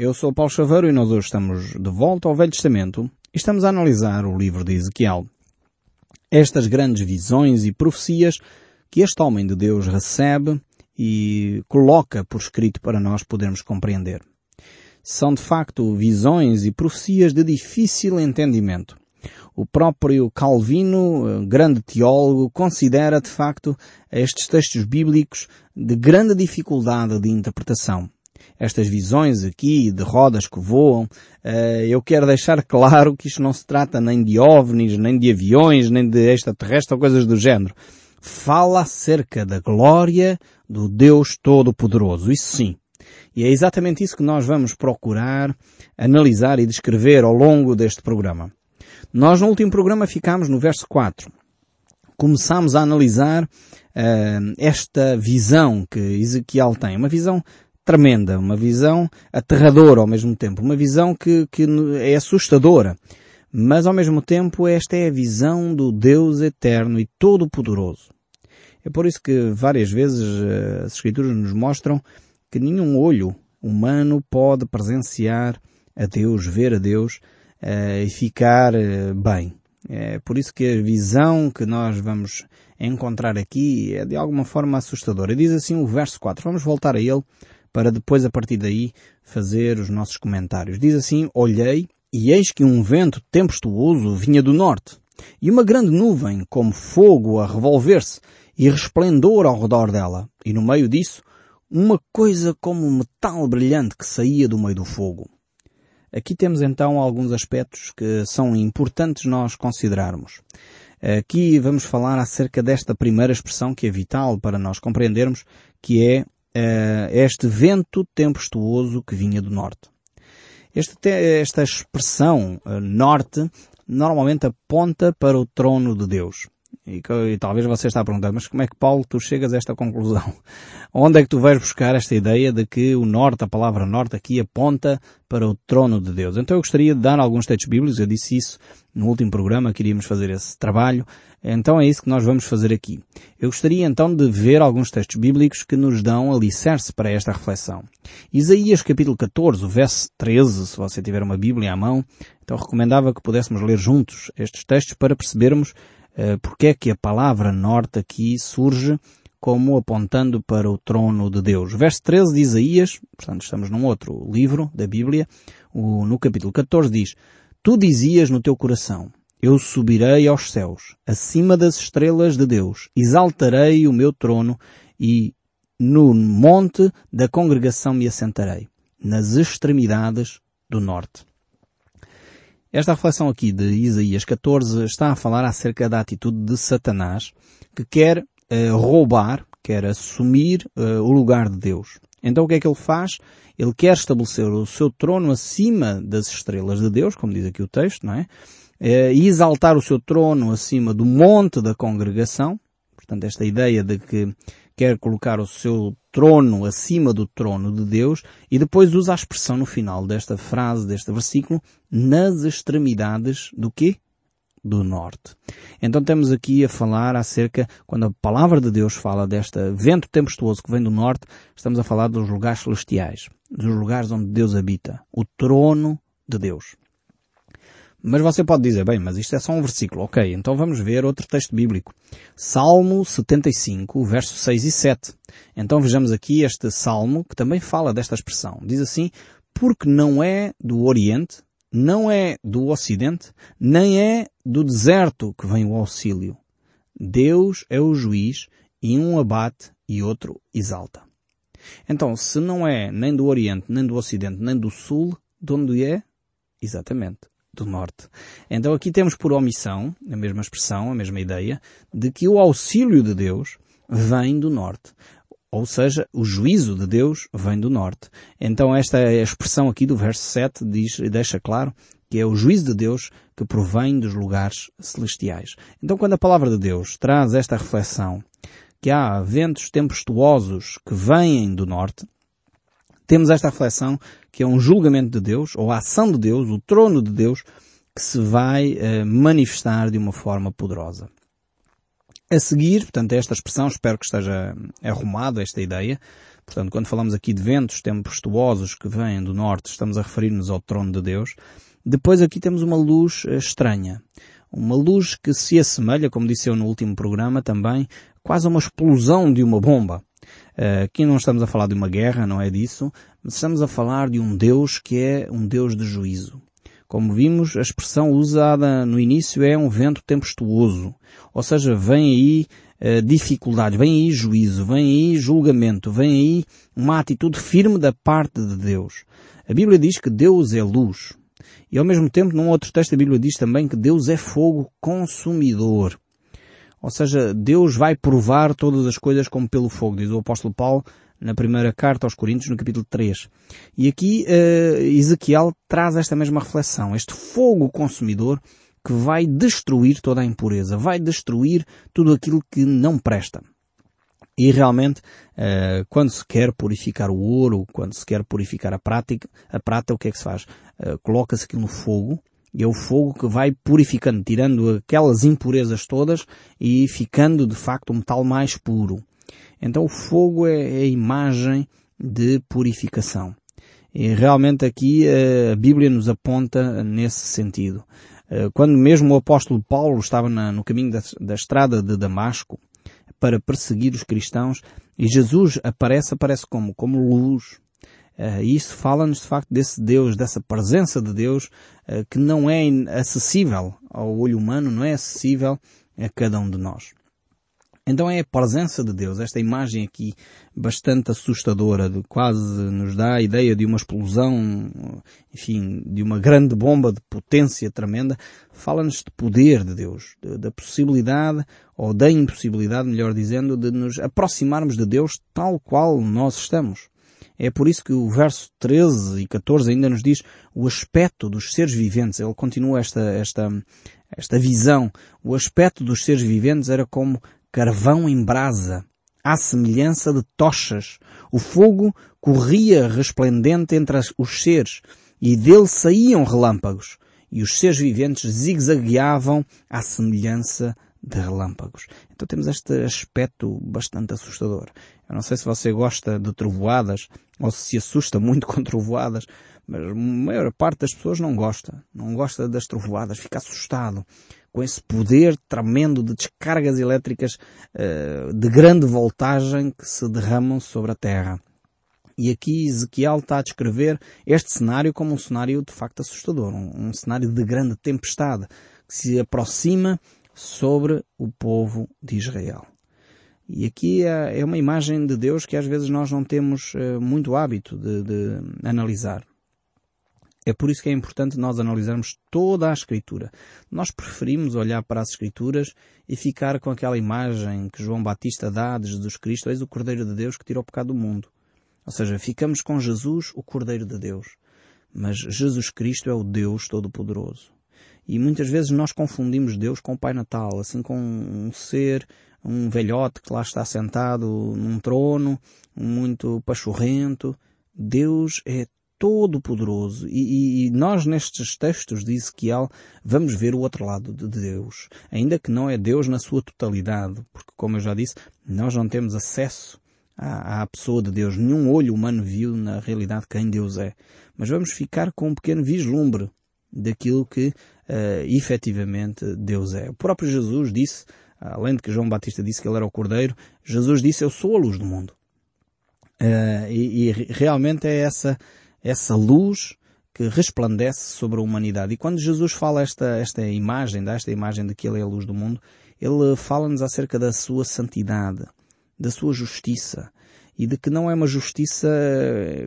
Eu sou Paulo Chaveiro e nós hoje estamos de volta ao Velho Testamento e estamos a analisar o livro de Ezequiel. Estas grandes visões e profecias que este homem de Deus recebe e coloca por escrito para nós podermos compreender. São de facto visões e profecias de difícil entendimento. O próprio Calvino, grande teólogo, considera de facto estes textos bíblicos de grande dificuldade de interpretação estas visões aqui de rodas que voam, eh, eu quero deixar claro que isto não se trata nem de ovnis, nem de aviões, nem de extraterrestres ou coisas do género. Fala acerca da glória do Deus Todo-Poderoso. Isso sim. E é exatamente isso que nós vamos procurar analisar e descrever ao longo deste programa. Nós no último programa ficámos no verso 4. Começámos a analisar uh, esta visão que Ezequiel tem. Uma visão tremenda, uma visão aterradora ao mesmo tempo, uma visão que, que é assustadora. Mas ao mesmo tempo esta é a visão do Deus eterno e todo-poderoso. É por isso que várias vezes eh, as Escrituras nos mostram que nenhum olho humano pode presenciar a Deus, ver a Deus uh, e ficar uh, bem. É por isso que a visão que nós vamos encontrar aqui é de alguma forma assustadora. Diz assim o verso 4. Vamos voltar a ele para depois a partir daí fazer os nossos comentários. Diz assim, olhei e eis que um vento tempestuoso vinha do norte e uma grande nuvem como fogo a revolver-se e resplendor ao redor dela e no meio disso uma coisa como metal brilhante que saía do meio do fogo. Aqui temos então alguns aspectos que são importantes nós considerarmos. Aqui vamos falar acerca desta primeira expressão que é vital para nós compreendermos, que é uh, este vento tempestuoso que vinha do norte. Este, esta expressão uh, norte normalmente aponta para o trono de Deus. E, e, talvez você está a perguntar, mas como é que Paulo tu chegas a esta conclusão? Onde é que tu vais buscar esta ideia de que o norte, a palavra norte aqui aponta para o trono de Deus? Então eu gostaria de dar alguns textos bíblicos, eu disse isso no último programa, queríamos fazer esse trabalho, então é isso que nós vamos fazer aqui. Eu gostaria então de ver alguns textos bíblicos que nos dão alicerce para esta reflexão. Isaías capítulo 14, verso 13, se você tiver uma Bíblia à mão, então recomendava que pudéssemos ler juntos estes textos para percebermos porque é que a palavra norte aqui surge como apontando para o trono de Deus. Verso 13 de Isaías, portanto estamos num outro livro da Bíblia, no capítulo 14 diz, Tu dizias no teu coração, eu subirei aos céus, acima das estrelas de Deus, exaltarei o meu trono e no monte da congregação me assentarei, nas extremidades do norte. Esta reflexão aqui de Isaías 14 está a falar acerca da atitude de Satanás, que quer uh, roubar, quer assumir uh, o lugar de Deus. Então o que é que ele faz? Ele quer estabelecer o seu trono acima das estrelas de Deus, como diz aqui o texto, não é? Eh, e exaltar o seu trono acima do monte da congregação. Portanto, esta ideia de que quer colocar o seu trono acima do trono de Deus e depois usa a expressão no final desta frase, deste versículo, nas extremidades do quê? Do norte. Então temos aqui a falar acerca, quando a palavra de Deus fala deste vento tempestuoso que vem do norte, estamos a falar dos lugares celestiais, dos lugares onde Deus habita, o trono de Deus. Mas você pode dizer, bem, mas isto é só um versículo. Ok, então vamos ver outro texto bíblico. Salmo 75, versos 6 e 7. Então vejamos aqui este salmo que também fala desta expressão. Diz assim, porque não é do Oriente, não é do Ocidente, nem é do deserto que vem o auxílio. Deus é o juiz e um abate e outro exalta. Então, se não é nem do Oriente, nem do Ocidente, nem do Sul, de onde é? Exatamente, do norte. Então aqui temos por omissão, a mesma expressão, a mesma ideia, de que o auxílio de Deus vem do norte. Ou seja, o juízo de Deus vem do norte. Então esta é expressão aqui do verso 7 diz, deixa claro que é o juízo de Deus que provém dos lugares celestiais. Então quando a palavra de Deus traz esta reflexão que há ventos tempestuosos que vêm do norte, temos esta reflexão que é um julgamento de Deus, ou a ação de Deus, o trono de Deus, que se vai uh, manifestar de uma forma poderosa. A seguir, portanto, esta expressão, espero que esteja arrumado esta ideia, Portanto, quando falamos aqui de ventos tempestuosos que vêm do norte, estamos a referir-nos ao trono de Deus. Depois aqui temos uma luz eh, estranha. Uma luz que se assemelha, como disse eu no último programa também, quase a uma explosão de uma bomba. Eh, aqui não estamos a falar de uma guerra, não é disso, estamos a falar de um Deus que é um Deus de juízo. Como vimos, a expressão usada no início é um vento tempestuoso. Ou seja, vem aí uh, dificuldades, vem aí juízo, vem aí julgamento, vem aí uma atitude firme da parte de Deus. A Bíblia diz que Deus é luz. E ao mesmo tempo, num outro texto, a Bíblia diz também que Deus é fogo consumidor. Ou seja, Deus vai provar todas as coisas como pelo fogo, diz o apóstolo Paulo na primeira carta aos Coríntios, no capítulo 3. E aqui uh, Ezequiel traz esta mesma reflexão, este fogo consumidor que vai destruir toda a impureza, vai destruir tudo aquilo que não presta. E realmente, uh, quando se quer purificar o ouro, quando se quer purificar a, prática, a prata, o que é que se faz? Uh, Coloca-se aquilo no fogo, e é o fogo que vai purificando, tirando aquelas impurezas todas e ficando de facto um metal mais puro. Então o fogo é, é a imagem de purificação. E realmente aqui eh, a Bíblia nos aponta nesse sentido. Eh, quando mesmo o apóstolo Paulo estava no caminho da, da estrada de Damasco para perseguir os cristãos, e Jesus aparece, aparece como? Como luz. Uh, isso fala-nos de facto desse Deus, dessa presença de Deus que não é acessível ao olho humano, não é acessível a cada um de nós. Então é a presença de Deus, esta imagem aqui bastante assustadora, de quase nos dá a ideia de uma explosão, enfim, de uma grande bomba de potência tremenda, fala-nos de poder de Deus, de, da possibilidade, ou da impossibilidade, melhor dizendo, de nos aproximarmos de Deus tal qual nós estamos. É por isso que o verso 13 e 14 ainda nos diz o aspecto dos seres viventes. Ele continua esta, esta, esta visão. O aspecto dos seres viventes era como carvão em brasa, à semelhança de tochas. O fogo corria resplendente entre os seres, e dele saíam relâmpagos, e os seres viventes zigue-zagueavam à semelhança de relâmpagos. Então temos este aspecto bastante assustador. Eu não sei se você gosta de trovoadas, ou se se assusta muito com trovoadas, mas a maior parte das pessoas não gosta. Não gosta das trovoadas, fica assustado com esse poder tremendo de descargas elétricas uh, de grande voltagem que se derramam sobre a Terra. E aqui Ezequiel está a descrever este cenário como um cenário de facto assustador, um, um cenário de grande tempestade que se aproxima sobre o povo de Israel. E aqui é, é uma imagem de Deus que às vezes nós não temos uh, muito hábito de, de analisar. É por isso que é importante nós analisarmos toda a Escritura. Nós preferimos olhar para as Escrituras e ficar com aquela imagem que João Batista dá de Jesus Cristo, eis o Cordeiro de Deus que tira o pecado do mundo. Ou seja, ficamos com Jesus, o Cordeiro de Deus. Mas Jesus Cristo é o Deus Todo-Poderoso. E muitas vezes nós confundimos Deus com o Pai Natal, assim com um ser, um velhote que lá está sentado num trono, muito pachorrento. Deus é todo-poderoso. E, e, nós nestes textos de Ezequiel vamos ver o outro lado de Deus. Ainda que não é Deus na sua totalidade, porque como eu já disse, nós não temos acesso à, à pessoa de Deus. Nenhum olho humano viu na realidade quem Deus é. Mas vamos ficar com um pequeno vislumbre daquilo que uh, efetivamente Deus é. O próprio Jesus disse, além de que João Batista disse que ele era o Cordeiro, Jesus disse, eu sou a luz do mundo. Uh, e, e, realmente é essa essa luz que resplandece sobre a humanidade. E quando Jesus fala esta, esta imagem, dá esta imagem de que Ele é a luz do mundo, Ele fala-nos acerca da sua santidade, da sua justiça, e de que não é uma justiça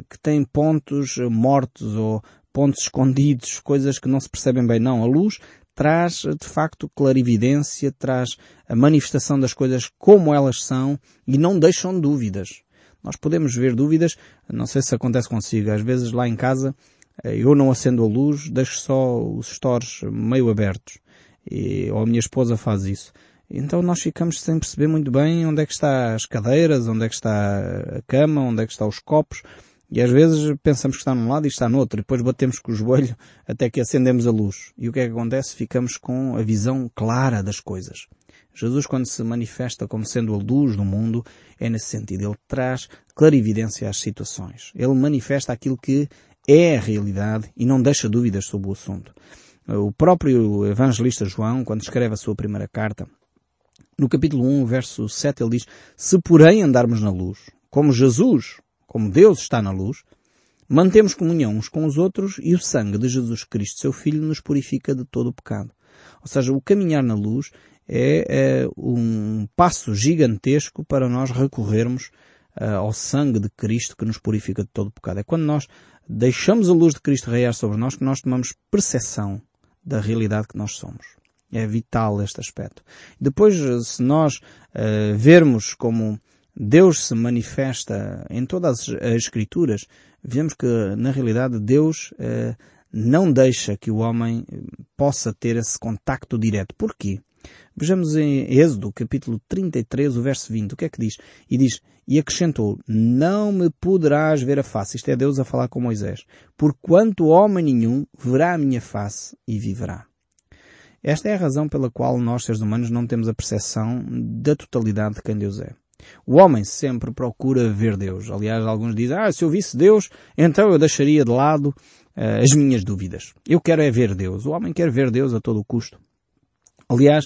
que tem pontos mortos ou pontos escondidos, coisas que não se percebem bem. Não, a luz traz de facto clarividência, traz a manifestação das coisas como elas são e não deixam dúvidas. Nós podemos ver dúvidas, não sei se acontece consigo, às vezes lá em casa eh, eu não acendo a luz, deixo só os stores meio abertos. E, ou a minha esposa faz isso. Então nós ficamos sem perceber muito bem onde é que está as cadeiras, onde é que está a cama, onde é que estão os copos. E às vezes pensamos que está num lado e está no outro, e depois batemos com o joelho até que acendemos a luz. E o que é que acontece? Ficamos com a visão clara das coisas. Jesus, quando se manifesta como sendo a luz do mundo, é nesse sentido. Ele traz clarividência às situações. Ele manifesta aquilo que é a realidade e não deixa dúvidas sobre o assunto. O próprio evangelista João, quando escreve a sua primeira carta, no capítulo 1, verso 7, ele diz, Se porém andarmos na luz, como Jesus, como Deus está na luz, mantemos comunhão uns com os outros e o sangue de Jesus Cristo, seu Filho, nos purifica de todo o pecado. Ou seja, o caminhar na luz é, é um passo gigantesco para nós recorrermos uh, ao sangue de Cristo que nos purifica de todo pecado. É quando nós deixamos a luz de Cristo raiar sobre nós que nós tomamos percepção da realidade que nós somos. É vital este aspecto. Depois, se nós uh, vermos como Deus se manifesta em todas as Escrituras, vemos que, na realidade, Deus uh, não deixa que o homem possa ter esse contacto direto. Porquê? Vejamos em Êxodo, capítulo 33, o verso 20, o que é que diz? E diz, e acrescentou, não me poderás ver a face. Isto é Deus a falar com Moisés. Porquanto homem nenhum verá a minha face e viverá. Esta é a razão pela qual nós, seres humanos, não temos a percepção da totalidade de quem Deus é. O homem sempre procura ver Deus. Aliás, alguns dizem, ah, se eu visse Deus, então eu deixaria de lado uh, as minhas dúvidas. Eu quero é ver Deus. O homem quer ver Deus a todo custo. Aliás,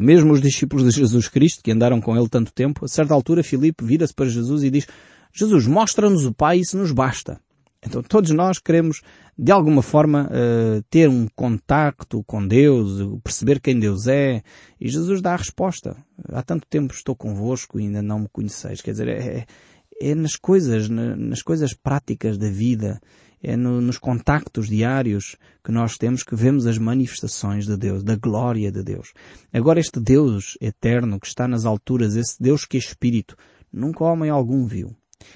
mesmo os discípulos de Jesus Cristo, que andaram com ele tanto tempo, a certa altura Filipe vira-se para Jesus e diz, Jesus, mostra-nos o Pai, isso nos basta. Então todos nós queremos, de alguma forma, uh, ter um contacto com Deus, perceber quem Deus é, e Jesus dá a resposta. Há tanto tempo estou convosco e ainda não me conheceis. Quer dizer, é, é nas coisas, nas coisas práticas da vida, é no, nos contactos diários que nós temos que vemos as manifestações de Deus, da glória de Deus. Agora este Deus eterno que está nas alturas, esse Deus que é Espírito, nunca homem algum viu.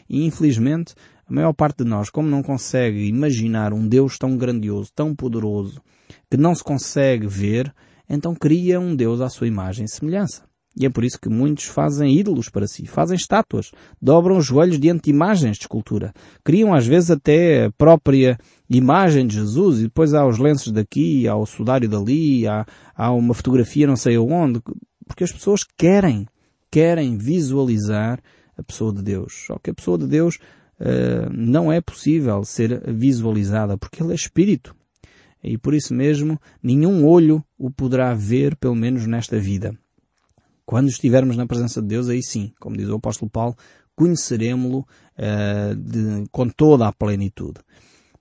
E infelizmente, a maior parte de nós, como não consegue imaginar um Deus tão grandioso, tão poderoso, que não se consegue ver, então cria um Deus à sua imagem e semelhança. E é por isso que muitos fazem ídolos para si, fazem estátuas, dobram os joelhos diante de imagens de escultura. Criam às vezes até a própria imagem de Jesus e depois há os lenços daqui, há o sudário dali, há, há uma fotografia não sei aonde, porque as pessoas querem, querem visualizar a pessoa de Deus. Só que a pessoa de Deus uh, não é possível ser visualizada porque ele é espírito. E por isso mesmo nenhum olho o poderá ver, pelo menos nesta vida. Quando estivermos na presença de Deus, aí sim, como diz o apóstolo Paulo, conheceremos-lo uh, com toda a plenitude.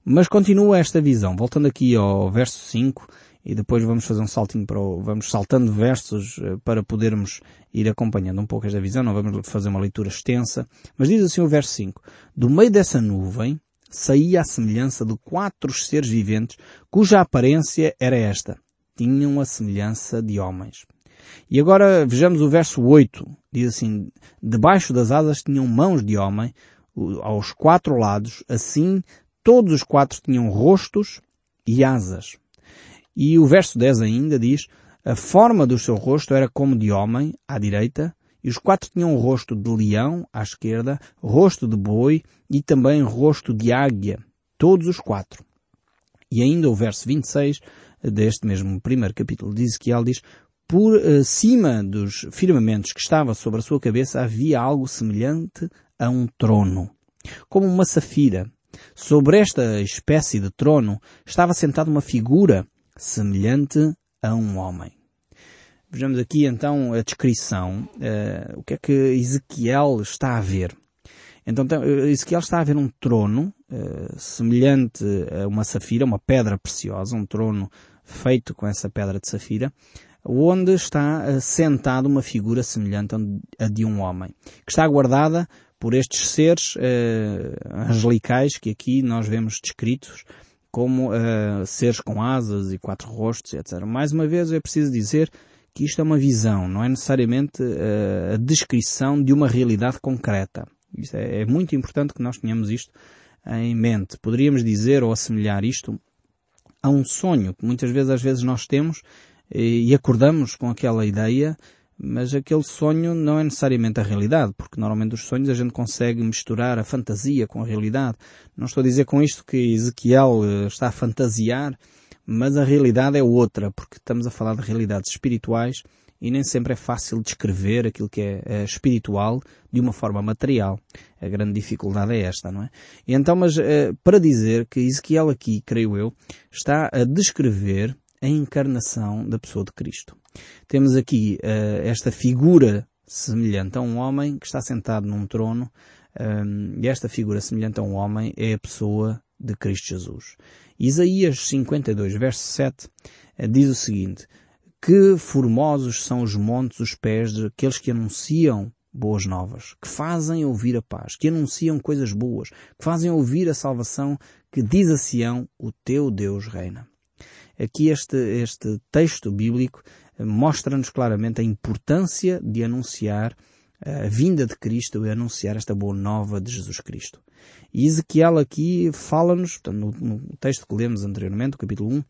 Mas continua esta visão. Voltando aqui ao verso 5, e depois vamos fazer um saltinho para o, vamos saltando versos uh, para podermos ir acompanhando um pouco esta visão, não vamos fazer uma leitura extensa, mas diz assim o verso 5, do meio dessa nuvem saía a semelhança de quatro seres viventes cuja aparência era esta. Tinham a semelhança de homens. E agora vejamos o verso 8. Diz assim, debaixo das asas tinham mãos de homem, aos quatro lados, assim todos os quatro tinham rostos e asas. E o verso 10 ainda diz, a forma do seu rosto era como de homem, à direita, e os quatro tinham rosto de leão, à esquerda, rosto de boi e também rosto de águia. Todos os quatro. E ainda o verso 26 deste mesmo primeiro capítulo de Ezequiel diz, por uh, cima dos firmamentos que estava sobre a sua cabeça havia algo semelhante a um trono, como uma safira. Sobre esta espécie de trono estava sentada uma figura semelhante a um homem. Vejamos aqui então a descrição, uh, o que é que Ezequiel está a ver. Então Ezequiel está a ver um trono uh, semelhante a uma safira, uma pedra preciosa, um trono feito com essa pedra de safira, onde está eh, sentado uma figura semelhante a de um homem, que está guardada por estes seres uh, angelicais que aqui nós vemos descritos como uh, seres com asas e quatro rostos, etc. Mais uma vez é preciso dizer que isto é uma visão, não é necessariamente a descrição de uma realidade concreta. É, é muito importante que nós tenhamos isto em mente. Poderíamos dizer ou assemelhar isto a um sonho que muitas vezes às vezes nós temos e acordamos com aquela ideia, mas aquele sonho não é necessariamente a realidade, porque normalmente os sonhos a gente consegue misturar a fantasia com a realidade. Não estou a dizer com isto que Ezequiel eh, está a fantasiar, mas a realidade é outra, porque estamos a falar de realidades espirituais e nem sempre é fácil descrever aquilo que é, é, espiritual de uma forma material. A grande dificuldade é esta, não é? E então, mas uh, para dizer que Ezequiel aqui, creio eu, está a descrever a encarnação da pessoa de Cristo. Temos aqui uh, esta figura semelhante a um homem que está sentado num trono, um, e esta figura semelhante a um homem é a pessoa de Cristo Jesus. Isaías 52, verso 7, uh, diz o seguinte, que formosos são os montes, os pés daqueles que anunciam boas novas, que fazem ouvir a paz, que anunciam coisas boas, que fazem ouvir a salvação, que diz a Sião, o teu Deus reina. Aqui este, este texto bíblico eh, mostra-nos claramente a importância de anunciar a vinda de Cristo e anunciar esta boa nova de Jesus Cristo. E Ezequiel aqui fala-nos, no, no texto que lemos anteriormente, o capítulo 1,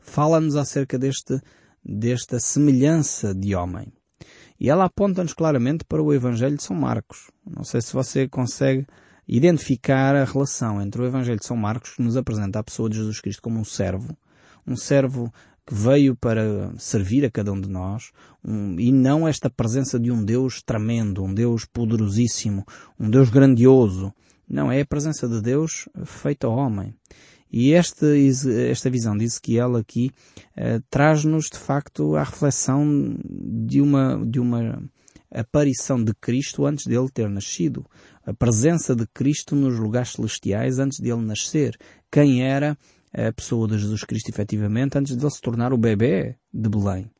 fala-nos acerca deste desta semelhança de homem. E ela aponta-nos claramente para o Evangelho de São Marcos. Não sei se você consegue identificar a relação entre o Evangelho de São Marcos, que nos apresenta a pessoa de Jesus Cristo como um servo, um servo que veio para servir a cada um de nós, um, e não esta presença de um Deus tremendo, um Deus poderosíssimo, um Deus grandioso. Não, é a presença de Deus feita homem. E esta, esta visão de Ezequiel aqui uh, traz-nos de facto à reflexão de uma, de uma aparição de Cristo antes dele ter nascido. A presença de Cristo nos lugares celestiais antes dele nascer. Quem era a pessoa de Jesus Cristo efetivamente antes dele se tornar o bebê de Belém.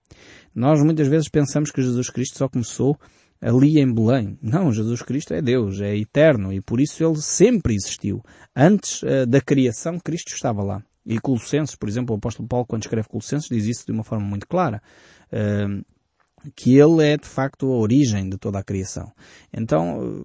Nós muitas vezes pensamos que Jesus Cristo só começou ali em Belém. Não, Jesus Cristo é Deus, é eterno e por isso ele sempre existiu. Antes uh, da criação, Cristo estava lá. E Colossenses, por exemplo, o apóstolo Paulo, quando escreve Colossenses, diz isso de uma forma muito clara. Uh, que ele é de facto a origem de toda a criação. Então,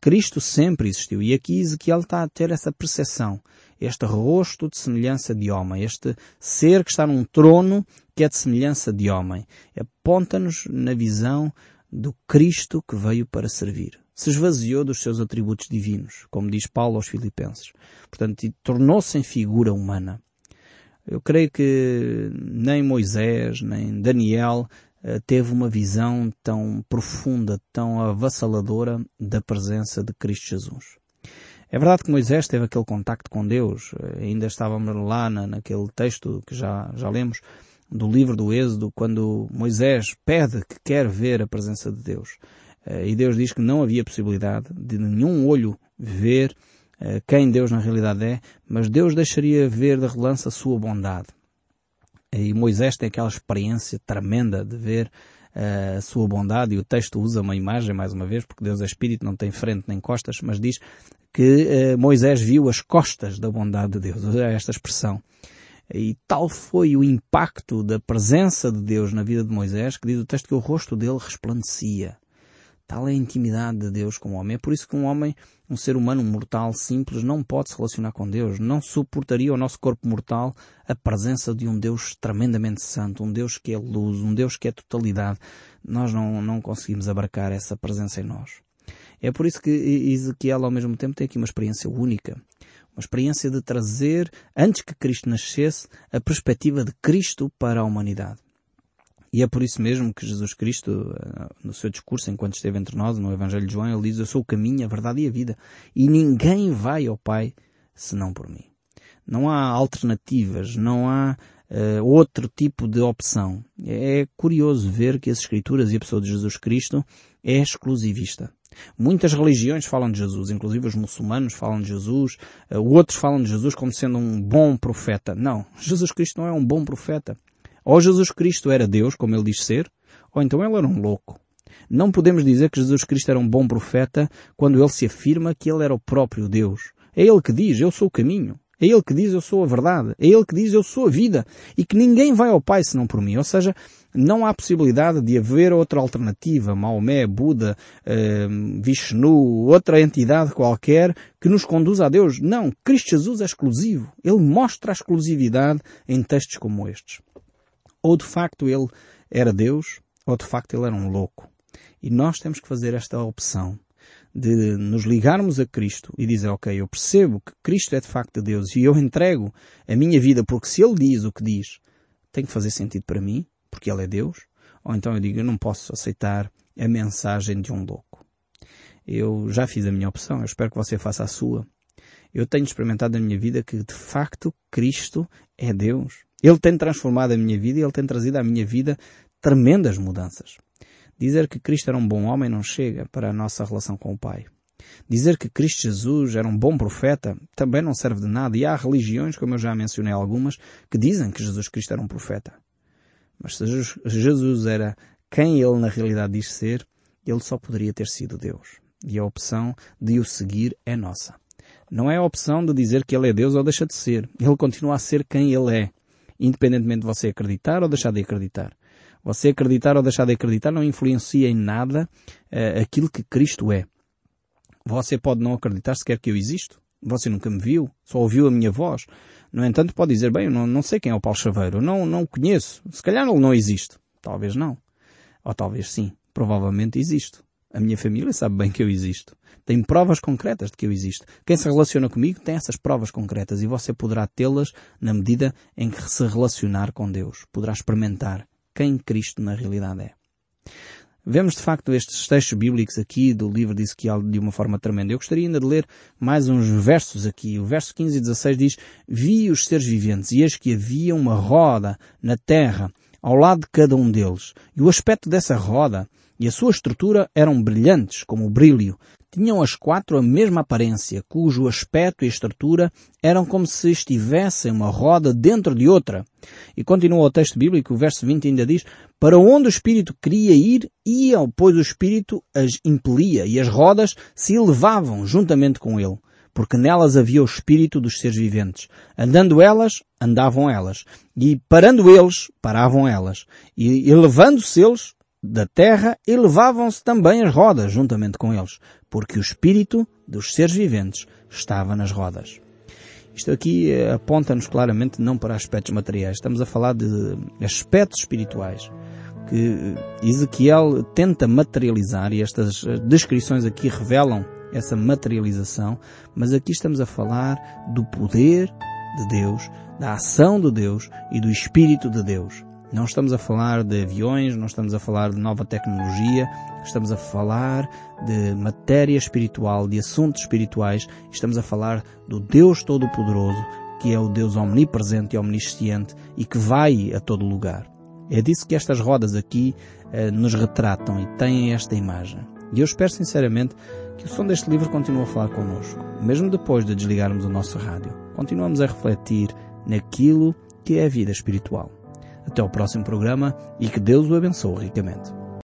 Cristo sempre existiu. E aqui Ezequiel está a ter essa percepção. Este rosto de semelhança de homem. Este ser que está num trono que é de semelhança de homem. Aponta-nos na visão do Cristo que veio para servir. Se esvaziou dos seus atributos divinos, como diz Paulo aos Filipenses. Portanto, tornou-se em figura humana. Eu creio que nem Moisés, nem Daniel eh, teve uma visão tão profunda, tão avassaladora da presença de Cristo Jesus. É verdade que Moisés teve aquele contacto com Deus, eh, ainda estávamos lá na, naquele texto que já, já lemos, do livro do Êxodo, quando Moisés pede que quer ver a presença de Deus. Eh, e Deus diz que não havia possibilidade de nenhum olho ver eh, quem Deus na realidade é, mas Deus deixaria ver de relance a sua bondade. E Moisés tem aquela experiência tremenda de ver a sua bondade, e o texto usa uma imagem, mais uma vez, porque Deus é Espírito, não tem frente nem costas, mas diz que Moisés viu as costas da bondade de Deus. Usa esta expressão. E tal foi o impacto da presença de Deus na vida de Moisés que diz o texto que o rosto dele resplandecia. Tal é a intimidade de Deus com o homem. É por isso que um homem, um ser humano um mortal simples, não pode se relacionar com Deus. Não suportaria o nosso corpo mortal a presença de um Deus tremendamente santo, um Deus que é luz, um Deus que é totalidade. Nós não, não conseguimos abarcar essa presença em nós. É por isso que Ezequiel ao mesmo tempo tem aqui uma experiência única uma experiência de trazer, antes que Cristo nascesse, a perspectiva de Cristo para a humanidade. E é por isso mesmo que Jesus Cristo, eh, no seu discurso, enquanto esteve entre nós, no Evangelho de João, ele diz, eu sou o caminho, a verdade e a vida. E ninguém vai ao Pai senão por mim. Não há alternativas, não há uh, outro tipo de opção. É curioso ver que as Escrituras e a pessoa de Jesus Cristo é exclusivista. Muitas religiões falam de Jesus, inclusive os muçulmanos falam de Jesus, uh, outros falam de Jesus como sendo um bom profeta. Não, Jesus Cristo não é um bom profeta. Ou Jesus Cristo era Deus, como ele diz ser, ou então ele era um louco. Não podemos dizer que Jesus Cristo era um bom profeta quando ele se afirma que ele era o próprio Deus. É ele que diz, eu sou o caminho. É Ele que diz eu sou a verdade. É Ele que diz eu sou a vida. E que ninguém vai ao Pai senão por mim. Ou seja, não há possibilidade de haver outra alternativa, Maomé, Buda, eh, Vishnu, outra entidade qualquer que nos conduza a Deus. Não, Cristo Jesus é exclusivo. Ele mostra a exclusividade em textos como estes. Ou de facto ele era Deus, ou de facto ele era um louco. E nós temos que fazer esta opção de nos ligarmos a Cristo e dizer, ok, eu percebo que Cristo é de facto Deus e eu entrego a minha vida porque se Ele diz o que diz, tem que fazer sentido para mim, porque Ele é Deus. Ou então eu digo, eu não posso aceitar a mensagem de um louco. Eu já fiz a minha opção, eu espero que você faça a sua. Eu tenho experimentado na minha vida que de facto Cristo é Deus. Ele tem transformado a minha vida e Ele tem trazido à minha vida tremendas mudanças. Dizer que Cristo era um bom homem não chega para a nossa relação com o Pai. Dizer que Cristo Jesus era um bom profeta também não serve de nada e há religiões, como eu já mencionei algumas, que dizem que Jesus Cristo era um profeta. Mas se Jesus era quem ele na realidade diz ser, ele só poderia ter sido Deus. E a opção de o seguir é nossa. Não é a opção de dizer que ele é Deus ou deixa de ser. Ele continua a ser quem ele é, independentemente de você acreditar ou deixar de acreditar. Você acreditar ou deixar de acreditar não influencia em nada uh, aquilo que Cristo é. Você pode não acreditar sequer que eu existo. Você nunca me viu, só ouviu a minha voz. No entanto, pode dizer, bem, eu não, não sei quem é o Paulo Chaveiro, eu não, não o conheço. Se calhar ele não existe. Talvez não. Ou talvez sim. Provavelmente existo. A minha família sabe bem que eu existo. Tem provas concretas de que eu existo. Quem se relaciona comigo tem essas provas concretas e você poderá tê-las na medida em que se relacionar com Deus. Poderá experimentar quem Cristo na realidade é. Vemos de facto estes textos bíblicos aqui do livro de Ezequiel de uma forma tremenda. Eu gostaria ainda de ler mais uns versos aqui. O verso 15 e 16 diz, Vi os seres viventes e eis que havia uma roda na terra ao lado de cada um deles. E o aspecto dessa roda e a sua estrutura eram brilhantes como o brilho. Tinham as quatro a mesma aparência, cujo aspecto e estrutura eram como se estivessem uma roda dentro de outra. E continua o texto bíblico, o verso 20 ainda diz, para onde o Espírito queria ir, iam, pois o Espírito as impelia, e as rodas se elevavam juntamente com ele porque nelas havia o espírito dos seres viventes. Andando elas, andavam elas. E parando eles, paravam elas. E elevando-se eles da terra, elevavam-se também as rodas juntamente com eles, porque o espírito dos seres viventes estava nas rodas. Isto aqui eh, aponta-nos claramente não para aspectos materiais, estamos a falar de aspectos espirituais que Ezequiel tenta materializar e estas eh, descrições aqui revelam essa materialização, mas aqui estamos a falar do poder de Deus, da ação de Deus e do Espírito de Deus. Não estamos a falar de aviões, não estamos a falar de nova tecnologia, estamos a falar de matéria espiritual, de assuntos espirituais, estamos a falar do Deus Todo-Poderoso, que é o Deus omnipresente e omnisciente e que vai a todo lugar. É disso que estas rodas aqui eh, nos retratam e têm esta imagem. E eu espero sinceramente que o som deste livro continue a falar connosco, mesmo depois de desligarmos o nosso rádio. Continuamos a refletir naquilo que é a vida espiritual. Até ao próximo programa e que Deus o abençoe ricamente.